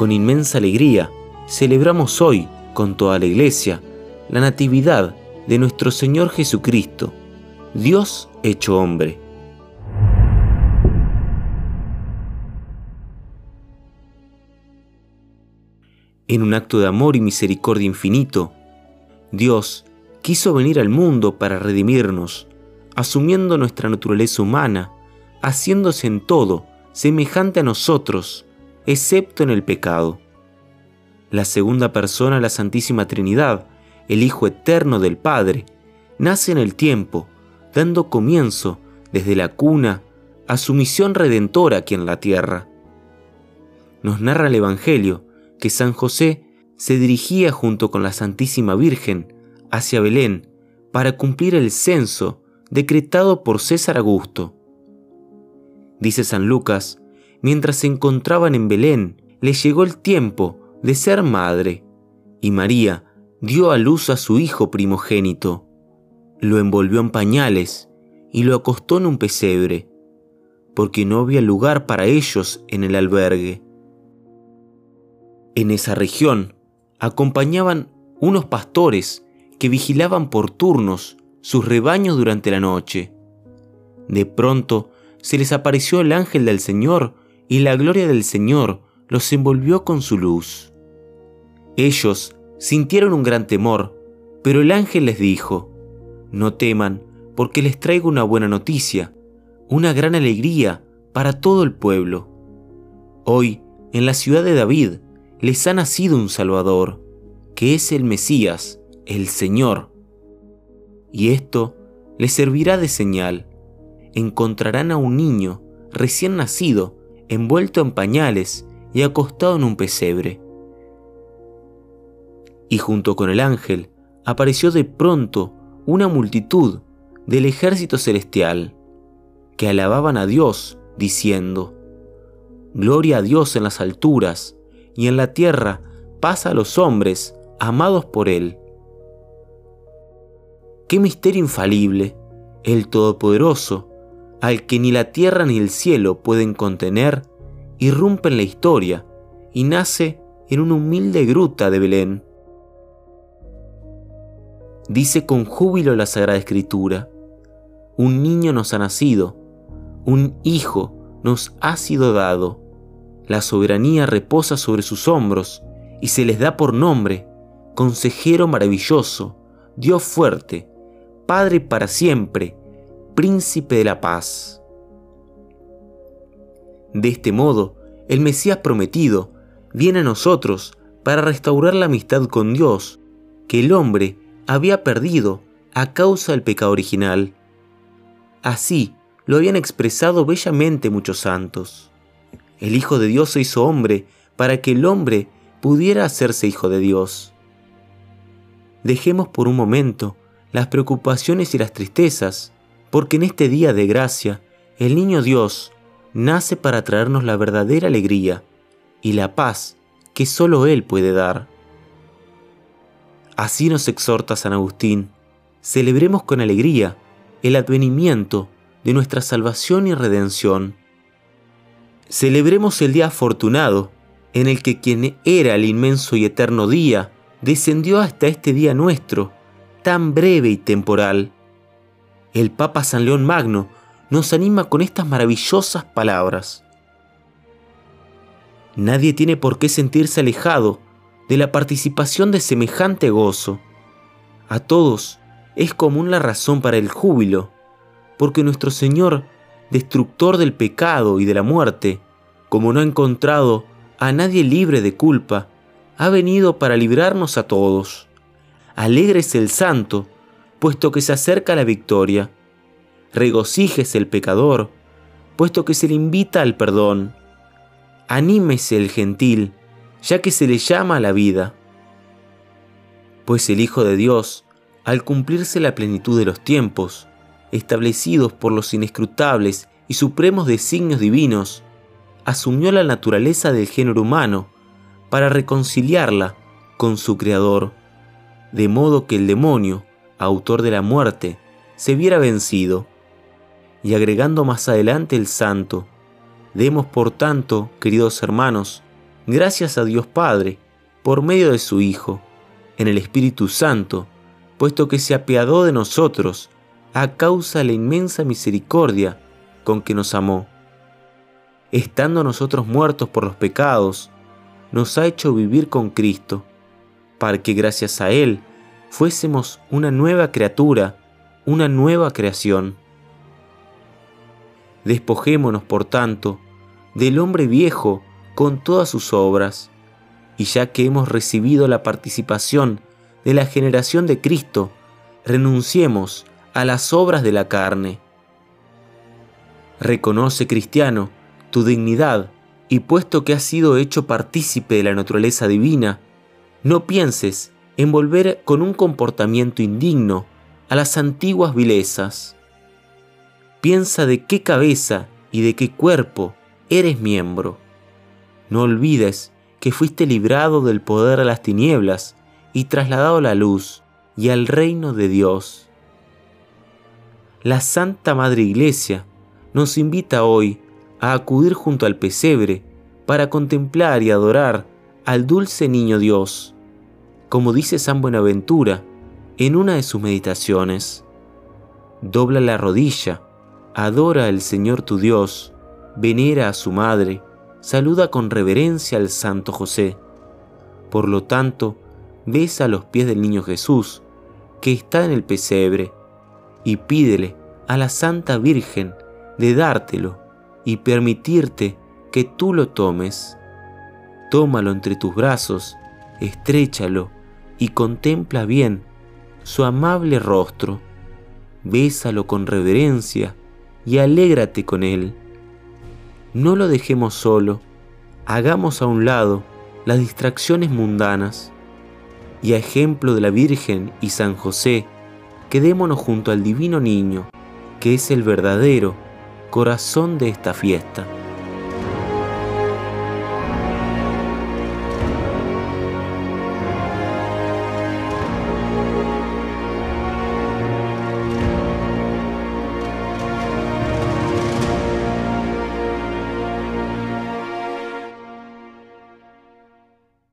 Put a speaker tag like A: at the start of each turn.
A: Con inmensa alegría, celebramos hoy, con toda la iglesia, la Natividad de nuestro Señor Jesucristo, Dios hecho hombre. En un acto de amor y misericordia infinito, Dios quiso venir al mundo para redimirnos, asumiendo nuestra naturaleza humana, haciéndose en todo semejante a nosotros, excepto en el pecado. La segunda persona la Santísima Trinidad, el Hijo Eterno del Padre, nace en el tiempo, dando comienzo desde la cuna a su misión redentora aquí en la tierra. Nos narra el Evangelio que San José se dirigía junto con la Santísima Virgen hacia Belén para cumplir el censo decretado por César Augusto. Dice San Lucas, mientras se encontraban en Belén, le llegó el tiempo de ser madre, y María dio a luz a su hijo primogénito. Lo envolvió en pañales y lo acostó en un pesebre, porque no había lugar para ellos en el albergue. En esa región acompañaban unos pastores que vigilaban por turnos sus rebaños durante la noche. De pronto se les apareció el ángel del Señor y la gloria del Señor los envolvió con su luz. Ellos sintieron un gran temor, pero el ángel les dijo, No teman, porque les traigo una buena noticia, una gran alegría para todo el pueblo. Hoy, en la ciudad de David, les ha nacido un Salvador, que es el Mesías, el Señor. Y esto les servirá de señal. Encontrarán a un niño recién nacido, envuelto en pañales y acostado en un pesebre. Y junto con el ángel apareció de pronto una multitud del ejército celestial, que alababan a Dios, diciendo, Gloria a Dios en las alturas, y en la tierra paz a los hombres amados por Él. Qué misterio infalible, el Todopoderoso, al que ni la tierra ni el cielo pueden contener, irrumpe en la historia y nace en una humilde gruta de Belén. Dice con júbilo la Sagrada Escritura, un niño nos ha nacido, un hijo nos ha sido dado la soberanía reposa sobre sus hombros y se les da por nombre Consejero maravilloso, Dios fuerte, Padre para siempre, Príncipe de la paz. De este modo, el Mesías prometido viene a nosotros para restaurar la amistad con Dios que el hombre había perdido a causa del pecado original. Así lo habían expresado bellamente muchos santos. El Hijo de Dios se hizo hombre para que el hombre pudiera hacerse hijo de Dios. Dejemos por un momento las preocupaciones y las tristezas, porque en este día de gracia el niño Dios nace para traernos la verdadera alegría y la paz que solo Él puede dar. Así nos exhorta San Agustín, celebremos con alegría el advenimiento de nuestra salvación y redención Celebremos el día afortunado en el que quien era el inmenso y eterno día descendió hasta este día nuestro, tan breve y temporal. El Papa San León Magno nos anima con estas maravillosas palabras. Nadie tiene por qué sentirse alejado de la participación de semejante gozo. A todos es común la razón para el júbilo, porque nuestro Señor destructor del pecado y de la muerte, como no ha encontrado a nadie libre de culpa, ha venido para librarnos a todos. Alegres el santo, puesto que se acerca la victoria. Regocíjese el pecador, puesto que se le invita al perdón. Anímese el gentil, ya que se le llama a la vida. Pues el Hijo de Dios, al cumplirse la plenitud de los tiempos, establecidos por los inescrutables y supremos designios divinos, asumió la naturaleza del género humano para reconciliarla con su Creador, de modo que el demonio, autor de la muerte, se viera vencido. Y agregando más adelante el santo, demos por tanto, queridos hermanos, gracias a Dios Padre, por medio de su Hijo, en el Espíritu Santo, puesto que se apiadó de nosotros a causa de la inmensa misericordia con que nos amó. Estando nosotros muertos por los pecados, nos ha hecho vivir con Cristo, para que gracias a Él fuésemos una nueva criatura, una nueva creación. Despojémonos, por tanto, del hombre viejo con todas sus obras, y ya que hemos recibido la participación de la generación de Cristo, renunciemos a las obras de la carne. Reconoce, cristiano, tu dignidad y puesto que has sido hecho partícipe de la naturaleza divina, no pienses en volver con un comportamiento indigno a las antiguas vilezas. Piensa de qué cabeza y de qué cuerpo eres miembro. No olvides que fuiste librado del poder de las tinieblas y trasladado a la luz y al reino de Dios. La Santa Madre Iglesia nos invita hoy a acudir junto al pesebre para contemplar y adorar al dulce niño Dios, como dice San Buenaventura en una de sus meditaciones. Dobla la rodilla, adora al Señor tu Dios, venera a su madre, saluda con reverencia al Santo José. Por lo tanto, besa los pies del niño Jesús, que está en el pesebre, y pídele a la Santa Virgen de dártelo y permitirte que tú lo tomes. Tómalo entre tus brazos, estréchalo y contempla bien su amable rostro. Bésalo con reverencia y alégrate con él. No lo dejemos solo, hagamos a un lado las distracciones mundanas y a ejemplo de la Virgen y San José, quedémonos junto al divino niño, que es el verdadero corazón de esta fiesta.